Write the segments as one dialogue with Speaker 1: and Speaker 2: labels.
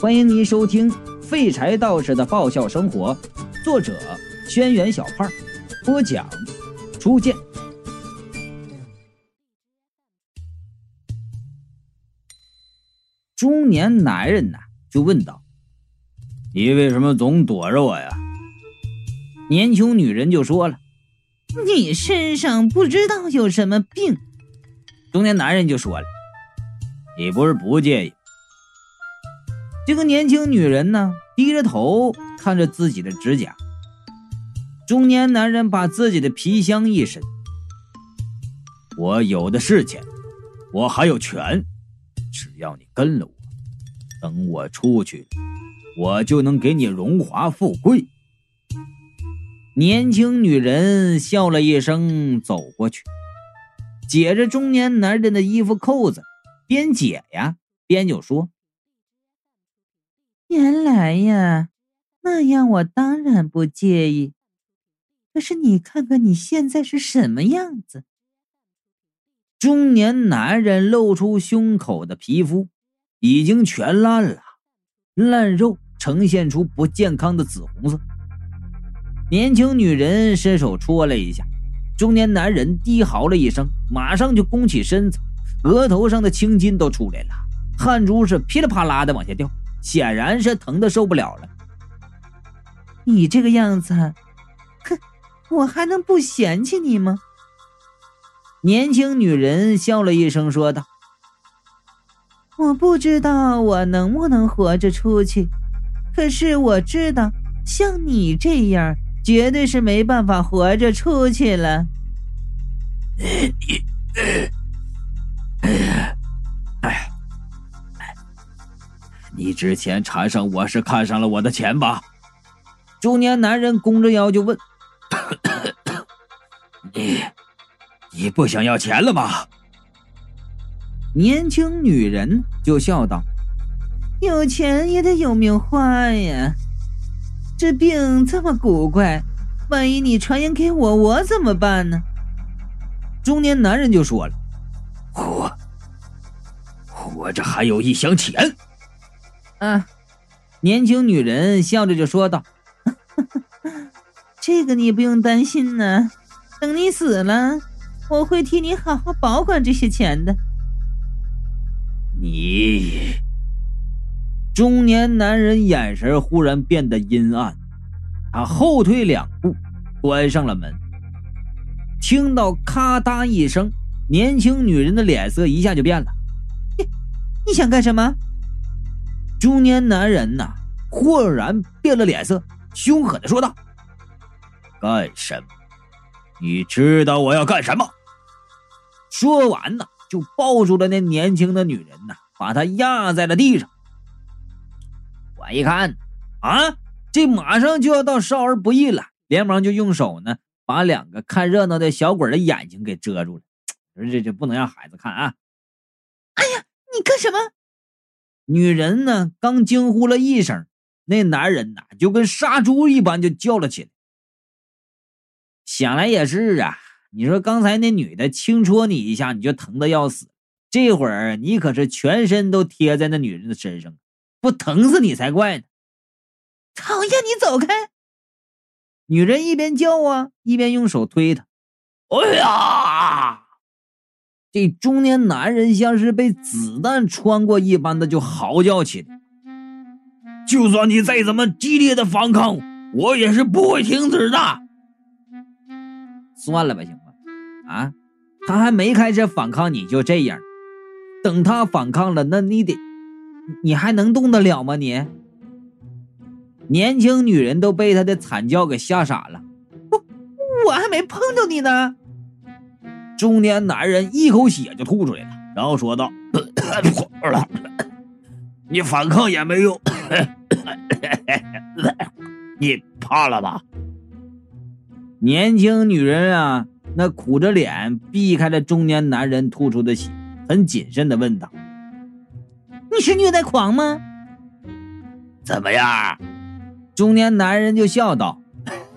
Speaker 1: 欢迎您收听《废柴道士的爆笑生活》，作者：轩辕小胖，播讲：初见。中年男人呐，就问道：“
Speaker 2: 你为什么总躲着我呀？”
Speaker 1: 年轻女人就说了：“
Speaker 3: 你身上不知道有什么病。”
Speaker 1: 中年男人就说了：“
Speaker 2: 你不是不介意？”
Speaker 1: 这个年轻女人呢，低着头看着自己的指甲。中年男人把自己的皮箱一伸：“
Speaker 2: 我有的是钱，我还有权，只要你跟了我，等我出去，我就能给你荣华富贵。”
Speaker 1: 年轻女人笑了一声，走过去，解着中年男人的衣服扣子，边解呀边就说。
Speaker 3: 原来呀，那样我当然不介意。可是你看看你现在是什么样子？
Speaker 1: 中年男人露出胸口的皮肤，已经全烂了，烂肉呈现出不健康的紫红色。年轻女人伸手戳了一下，中年男人低嚎了一声，马上就弓起身子，额头上的青筋都出来了，汗珠是噼里啪啦的往下掉。显然是疼的受不了了。
Speaker 3: 你这个样子，哼，我还能不嫌弃你吗？
Speaker 1: 年轻女人笑了一声，说道：“
Speaker 3: 我不知道我能不能活着出去，可是我知道，像你这样，绝对是没办法活着出去了。”，
Speaker 2: 之前缠上我是看上了我的钱吧？
Speaker 1: 中年男人弓着腰就问：“
Speaker 2: 你，你不想要钱了吗？”
Speaker 1: 年轻女人就笑道：“
Speaker 3: 有钱也得有命花呀。这病这么古怪，万一你传染给我，我怎么办呢？”
Speaker 1: 中年男人就说了：“
Speaker 2: 我，我这还有一箱钱。”
Speaker 1: 啊！年轻女人笑着就说道：“
Speaker 3: 这个你不用担心呢，等你死了，我会替你好好保管这些钱的。”
Speaker 2: 你，
Speaker 1: 中年男人眼神忽然变得阴暗，他后退两步，关上了门。听到咔嗒一声，年轻女人的脸色一下就变了。
Speaker 3: 你，你想干什么？
Speaker 1: 中年男人呐，豁然变了脸色，凶狠的说道：“
Speaker 2: 干什么？你知道我要干什么？”
Speaker 1: 说完呢，就抱住了那年轻的女人呐，把她压在了地上。我一看，啊，这马上就要到少儿不宜了，连忙就用手呢，把两个看热闹的小鬼的眼睛给遮住了。说这这不能让孩子看啊！
Speaker 3: 哎呀，你干什么？
Speaker 1: 女人呢，刚惊呼了一声，那男人呐就跟杀猪一般就叫了起来。想来也是啊，你说刚才那女的轻戳你一下，你就疼的要死，这会儿你可是全身都贴在那女人的身上，不疼死你才怪呢！
Speaker 3: 讨厌，你走开！
Speaker 1: 女人一边叫啊，一边用手推他。
Speaker 2: 哎呀！
Speaker 1: 这中年男人像是被子弹穿过一般的就嚎叫起来。
Speaker 2: 就算你再怎么激烈的反抗，我也是不会停止的。
Speaker 1: 算了吧，行吧？啊，他还没开始反抗，你就这样。等他反抗了，那你得，你还能动得了吗？你？年轻女人都被他的惨叫给吓傻了。
Speaker 3: 我我还没碰到你呢。
Speaker 2: 中年男人一口血就吐出来了，然后说道：“ 你反抗也没用，你怕了吧？”
Speaker 1: 年轻女人啊，那苦着脸避开了中年男人吐出的血，很谨慎的问道：“
Speaker 3: 你是虐待狂吗？”
Speaker 2: 怎么样？
Speaker 1: 中年男人就笑道：“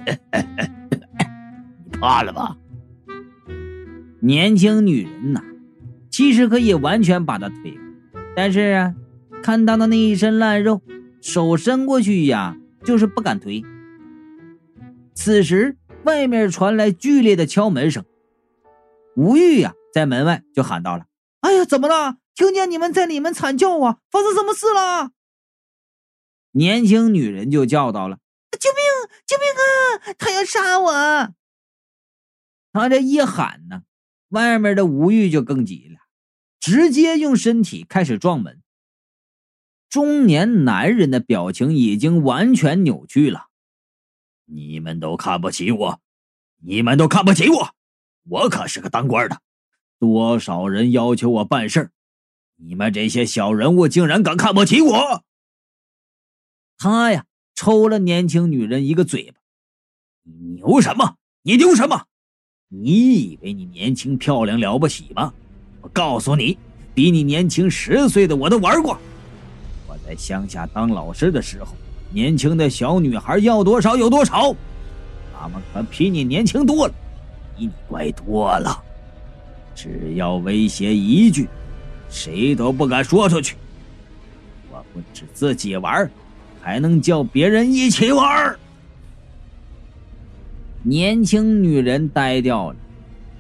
Speaker 2: 你怕了吧？”
Speaker 1: 年轻女人呐，其实可以完全把他推开，但是啊，看到的那一身烂肉，手伸过去呀，就是不敢推。此时，外面传来剧烈的敲门声。吴玉呀，在门外就喊到了：“哎呀，怎么了？听见你们在里面惨叫啊！发生什么事了？”年轻女人就叫到了：“救命！救命啊！他要杀我！”他这一喊呢，外面的吴玉就更急了，直接用身体开始撞门。中年男人的表情已经完全扭曲了。
Speaker 2: 你们都看不起我，你们都看不起我，我可是个当官的，多少人要求我办事你们这些小人物竟然敢看不起我！
Speaker 1: 他呀，抽了年轻女人一个嘴巴。
Speaker 2: 你牛什么？你牛什么？你以为你年轻漂亮了不起吗？我告诉你，比你年轻十岁的我都玩过。我在乡下当老师的时候。年轻的小女孩要多少有多少，他们可比你年轻多了，比你乖多了。只要威胁一句，谁都不敢说出去。我不止自己玩，还能叫别人一起玩。
Speaker 1: 年轻女人呆掉了，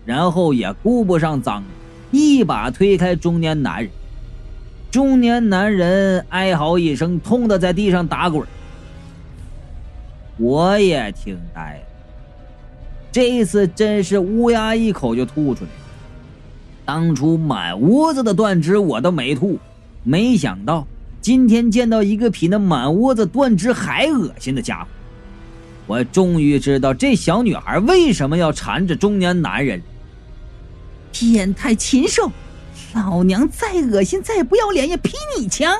Speaker 1: 然后也顾不上脏，一把推开中年男人。中年男人哀嚎一声，痛的在地上打滚。我也听呆了，这次真是乌鸦一口就吐出来了。当初满屋子的断肢我都没吐，没想到今天见到一个比那满屋子断肢还恶心的家伙。我终于知道这小女孩为什么要缠着中年男人。变态禽兽，老娘再恶心再不要脸也比你强。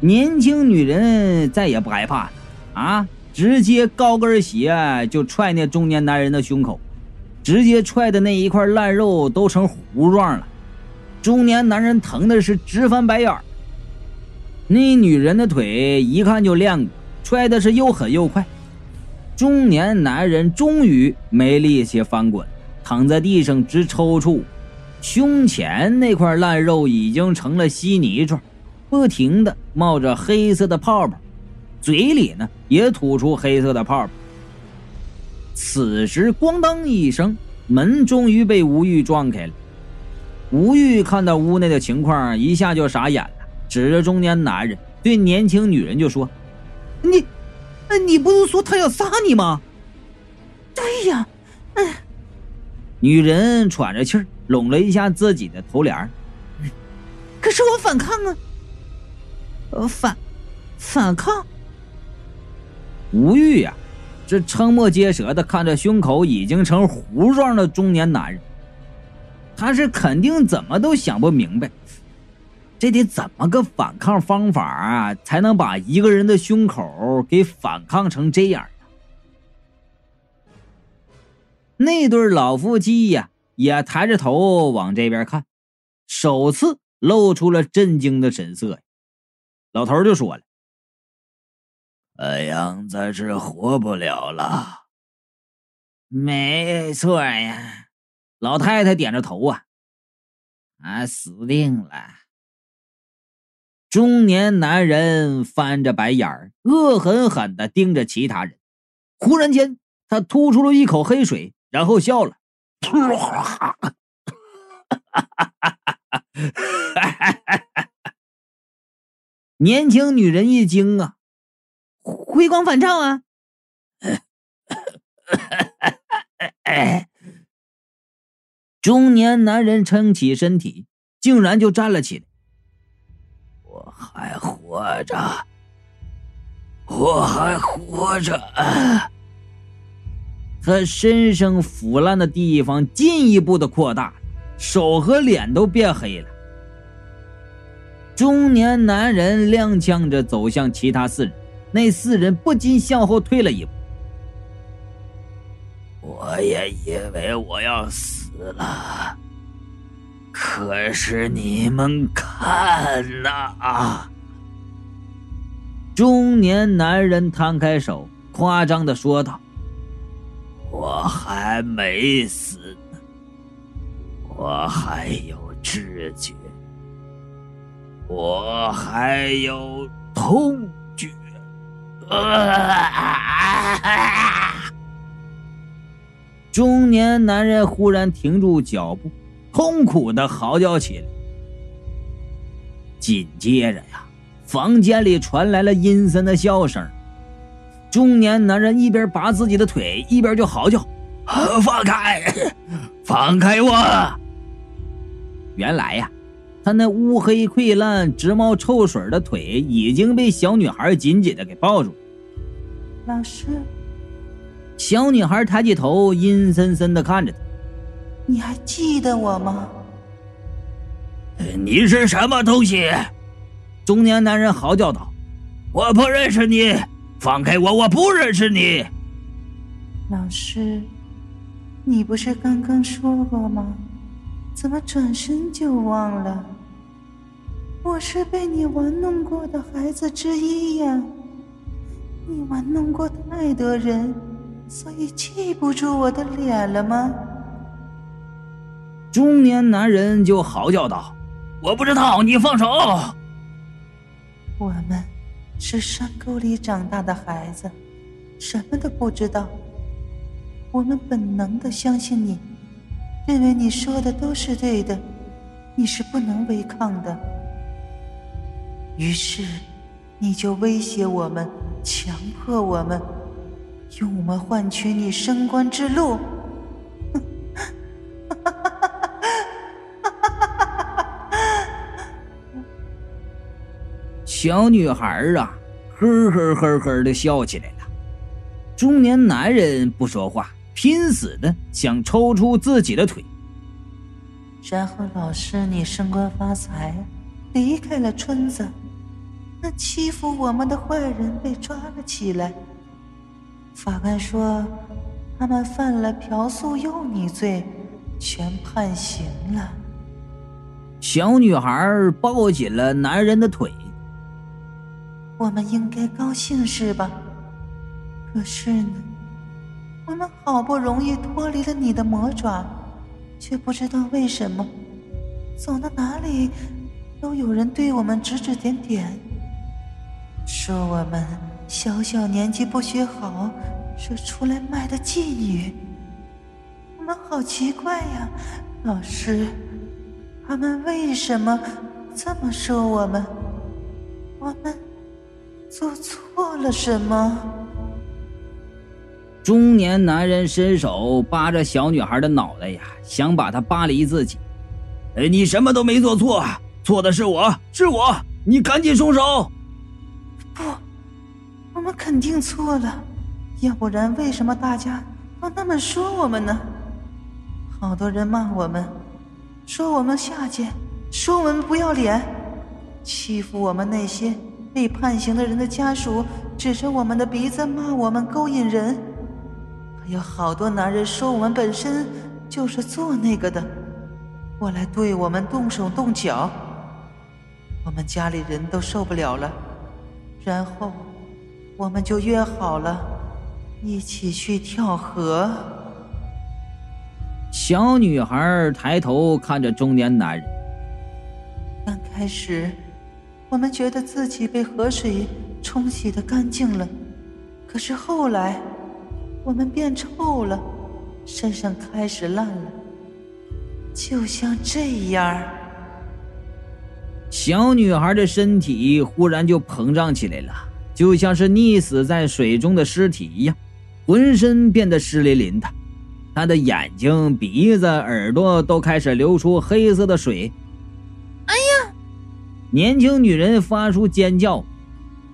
Speaker 1: 年轻女人再也不害怕了。啊！直接高跟鞋就踹那中年男人的胸口，直接踹的那一块烂肉都成糊状了。中年男人疼的是直翻白眼儿。那女人的腿一看就练过，踹的是又狠又快。中年男人终于没力气翻滚，躺在地上直抽搐，胸前那块烂肉已经成了稀泥状，不停的冒着黑色的泡泡。嘴里呢也吐出黑色的泡泡。此时，咣当一声，门终于被吴玉撞开了。吴玉看到屋内的情况，一下就傻眼了，指着中年男人对年轻女人就说：“你，你不是说他要杀你吗？”“对呀。”哎，女人喘着气儿，拢了一下自己的头帘可是我反抗啊！”“反，反抗？”吴玉呀，这瞠目结舌的看着胸口已经成糊状的中年男人，他是肯定怎么都想不明白，这得怎么个反抗方法啊，才能把一个人的胸口给反抗成这样那对老夫妻呀，也抬着头往这边看，首次露出了震惊的神色。老头就说了。
Speaker 2: 太阳在这活不了了。
Speaker 1: 没错呀，老太太点着头啊，啊死定了。中年男人翻着白眼儿，恶狠狠的盯着其他人。忽然间，他吐出了一口黑水，然后笑了。年轻女人一惊啊！回光返照啊！中年男人撑起身体，竟然就站了起来。
Speaker 2: 还活着，我还活着。
Speaker 1: 他身上腐烂的地方进一步的扩大，手和脸都变黑了。中年男人踉跄着走向其他四人。那四人不禁向后退了一步。
Speaker 2: 我也以为我要死了，可是你们看呐！
Speaker 1: 中年男人摊开手，夸张的说道：“
Speaker 2: 我还没死呢，我还有知觉，我还有……”痛觉。
Speaker 1: 啊中年男人忽然停住脚步，痛苦的嚎叫起来。紧接着呀，房间里传来了阴森的笑声。中年男人一边拔自己的腿，一边就嚎叫：“
Speaker 2: 放开，放开我！”
Speaker 1: 原来呀，他那乌黑溃烂、直冒臭水的腿已经被小女孩紧紧的给抱住。
Speaker 3: 老师，
Speaker 1: 小女孩抬起头，阴森森的看着他：“
Speaker 3: 你还记得我吗？”
Speaker 2: 你是什么东西？
Speaker 1: 中年男人嚎叫道：“
Speaker 2: 我不认识你，放开我！我不认识你。”
Speaker 3: 老师，你不是刚刚说过吗？怎么转身就忘了？我是被你玩弄过的孩子之一呀！你玩弄过太多人，所以记不住我的脸了吗？
Speaker 1: 中年男人就嚎叫道。
Speaker 2: 我不知道，你放手。
Speaker 3: 我们是山沟里长大的孩子，什么都不知道。我们本能的相信你，认为你说的都是对的，你是不能违抗的。于是，你就威胁我们，强迫我们，用我们换取你升官之路。
Speaker 1: 小女孩啊，呵呵呵呵的笑起来了。中年男人不说话，拼死的想抽出自己的腿。
Speaker 3: 然后老师，你升官发财，离开了村子。那欺负我们的坏人被抓了起来。法官说，他们犯了嫖宿幼女罪，全判刑了。
Speaker 1: 小女孩抱紧了男人的腿。
Speaker 3: 我们应该高兴是吧？可是呢，我们好不容易脱离了你的魔爪，却不知道为什么，走到哪里都有人对我们指指点点，说我们小小年纪不学好，是出来卖的妓女。我们好奇怪呀，老师，他们为什么这么说我们？我们。做错了什么？
Speaker 1: 中年男人伸手扒着小女孩的脑袋呀，想把她扒离自己。
Speaker 2: 哎，你什么都没做错，错的是我，是我！你赶紧松手！
Speaker 3: 不，我们肯定错了，要不然为什么大家都那么说我们呢？好多人骂我们，说我们下贱，说我们不要脸，欺负我们那些。被判刑的人的家属指着我们的鼻子骂我们勾引人，还有好多男人说我们本身就是做那个的，过来对我们动手动脚。我们家里人都受不了了，然后我们就约好了，一起去跳河。
Speaker 1: 小女孩抬头看着中年男人，
Speaker 3: 刚开始。我们觉得自己被河水冲洗的干净了，可是后来，我们变臭了，身上开始烂了，就像这样。
Speaker 1: 小女孩的身体忽然就膨胀起来了，就像是溺死在水中的尸体一样，浑身变得湿淋淋的，她的眼睛、鼻子、耳朵都开始流出黑色的水。年轻女人发出尖叫，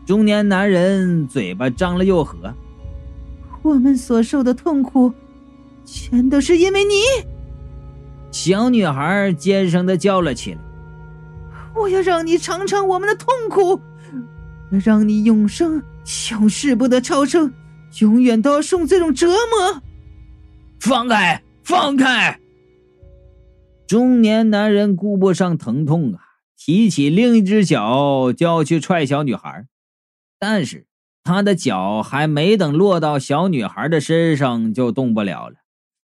Speaker 1: 中年男人嘴巴张了又合。
Speaker 3: 我们所受的痛苦，全都是因为你。
Speaker 1: 小女孩尖声的叫了起来：“
Speaker 3: 我要让你尝尝我们的痛苦，让你永生永世不得超生，永远都要受这种折磨。”
Speaker 2: 放开，放开！
Speaker 1: 中年男人顾不上疼痛啊。提起另一只脚就要去踹小女孩，但是他的脚还没等落到小女孩的身上就动不了了。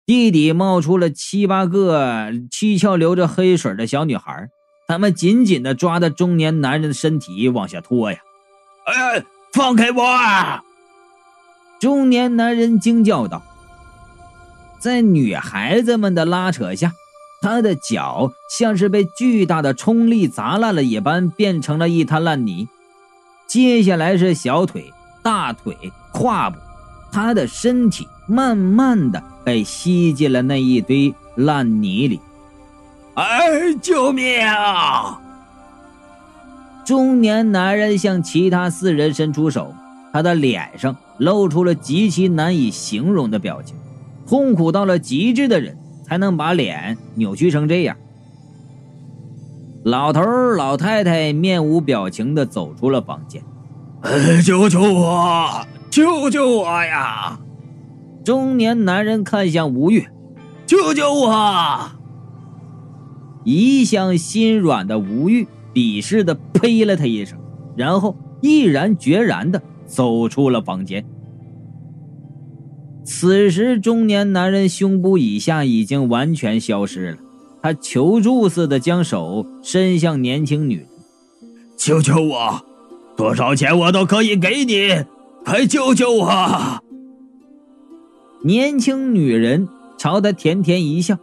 Speaker 1: 地底冒出了七八个七窍流着黑水的小女孩，他们紧紧地抓着中年男人的身体往下拖呀！
Speaker 2: 哎，放开我！
Speaker 1: 啊中年男人惊叫道。在女孩子们的拉扯下，他的脚像是被巨大的冲力砸烂了一般，变成了一滩烂泥。接下来是小腿、大腿、胯部，他的身体慢慢的被吸进了那一堆烂泥里。
Speaker 2: 哎，救命啊！
Speaker 1: 中年男人向其他四人伸出手，他的脸上露出了极其难以形容的表情。痛苦到了极致的人才能把脸扭曲成这样。老头老太太面无表情的走出了房间。
Speaker 2: 救救我！救救我呀！
Speaker 1: 中年男人看向吴越，
Speaker 2: 救救我！
Speaker 1: 一向心软的吴玉鄙视的呸了他一声，然后毅然决然的走出了房间。此时，中年男人胸部以下已经完全消失了。他求助似的将手伸向年轻女人：“
Speaker 2: 救救我！多少钱我都可以给你，快救救我！”
Speaker 1: 年轻女人朝他甜甜一笑，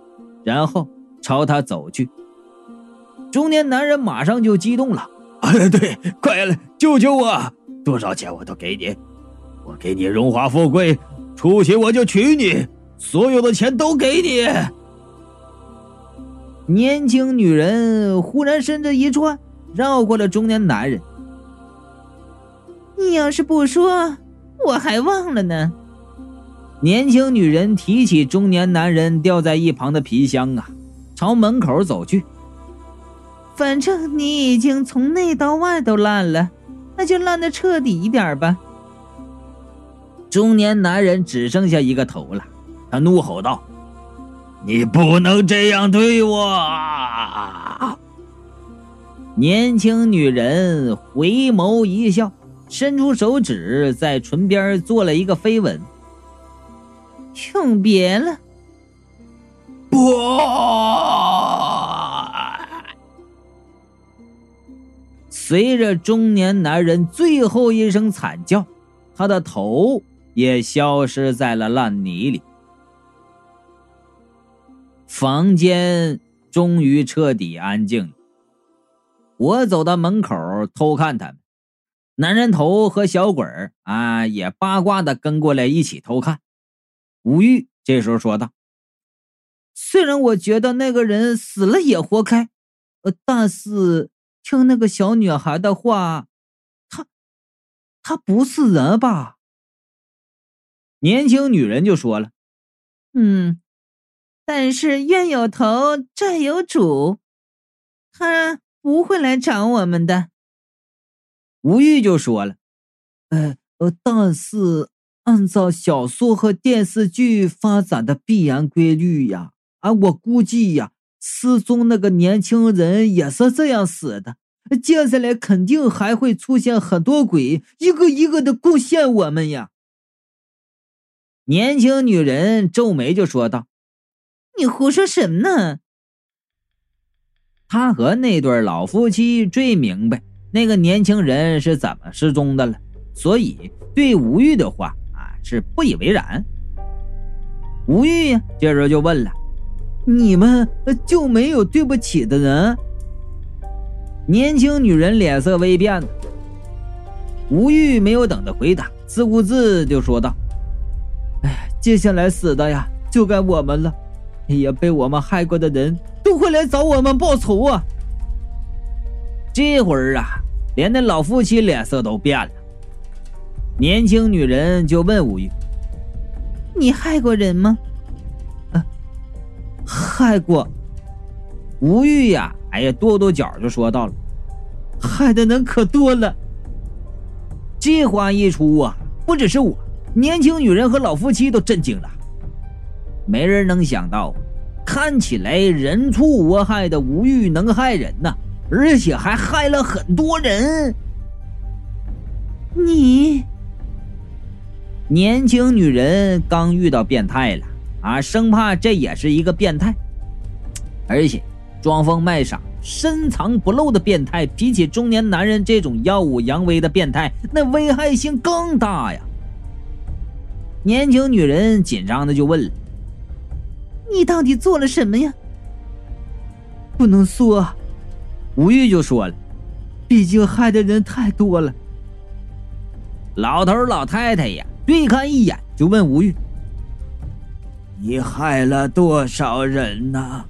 Speaker 1: 然后朝他走去。中年男人马上就激动了：“
Speaker 2: 哎，对，快来救救我！多少钱我都给你，我给你荣华富贵。”出去我就娶你，所有的钱都给你。
Speaker 1: 年轻女人忽然身子一转，绕过了中年男人。
Speaker 3: 你要是不说，我还忘了呢。
Speaker 1: 年轻女人提起中年男人掉在一旁的皮箱啊，朝门口走去。
Speaker 3: 反正你已经从内到外都烂了，那就烂的彻底一点吧。
Speaker 1: 中年男人只剩下一个头了，他怒吼道：“
Speaker 2: 你不能这样对我！”
Speaker 1: 年轻女人回眸一笑，伸出手指在唇边做了一个飞吻。
Speaker 3: 永别了，
Speaker 2: 不！
Speaker 1: 随着中年男人最后一声惨叫，他的头。也消失在了烂泥里。房间终于彻底安静了。我走到门口偷看他们，男人头和小鬼儿啊也八卦的跟过来一起偷看。吴玉这时候说道：“
Speaker 3: 虽然我觉得那个人死了也活该，呃，但是听那个小女孩的话，她，她不是人吧？”
Speaker 1: 年轻女人就说了：“
Speaker 3: 嗯，但是冤有头债有主，他不会来找我们的。”
Speaker 1: 吴玉就说了：“
Speaker 3: 呃呃，但是按照小说和电视剧发展的必然规律呀，啊，我估计呀，失踪那个年轻人也是这样死的。接下来肯定还会出现很多鬼，一个一个的贡献我们呀。”
Speaker 1: 年轻女人皱眉就说道：“
Speaker 3: 你胡说什么呢？”
Speaker 1: 他和那对老夫妻最明白那个年轻人是怎么失踪的了，所以对吴玉的话啊是不以为然。吴玉呀，接着就问了：“
Speaker 3: 你们就没有对不起的人？”
Speaker 1: 年轻女人脸色微变。吴玉没有等他回答，自顾自就说道。
Speaker 3: 接下来死的呀，就该我们了。也被我们害过的人都会来找我们报仇啊！
Speaker 1: 这会儿啊，连那老夫妻脸色都变了。年轻女人就问吴玉：“
Speaker 3: 你害过人吗？”“
Speaker 1: 啊，害过。”吴玉呀，哎呀，跺跺脚就说到了：“
Speaker 3: 害的人可多了。”
Speaker 1: 这话一出啊，不只是我。年轻女人和老夫妻都震惊了，没人能想到，看起来人畜无害的无欲能害人呐，而且还害了很多人。
Speaker 3: 你，
Speaker 1: 年轻女人刚遇到变态了啊，生怕这也是一个变态，而且装疯卖傻，深藏不露的变态，比起中年男人这种耀武扬威的变态，那危害性更大呀！年轻女人紧张的就问了：“
Speaker 3: 你到底做了什么呀？”
Speaker 1: 不能说，吴玉就说了：“毕竟害的人太多了。”老头老太太呀，对看一眼就问吴玉：“
Speaker 2: 你害了多少人呢？”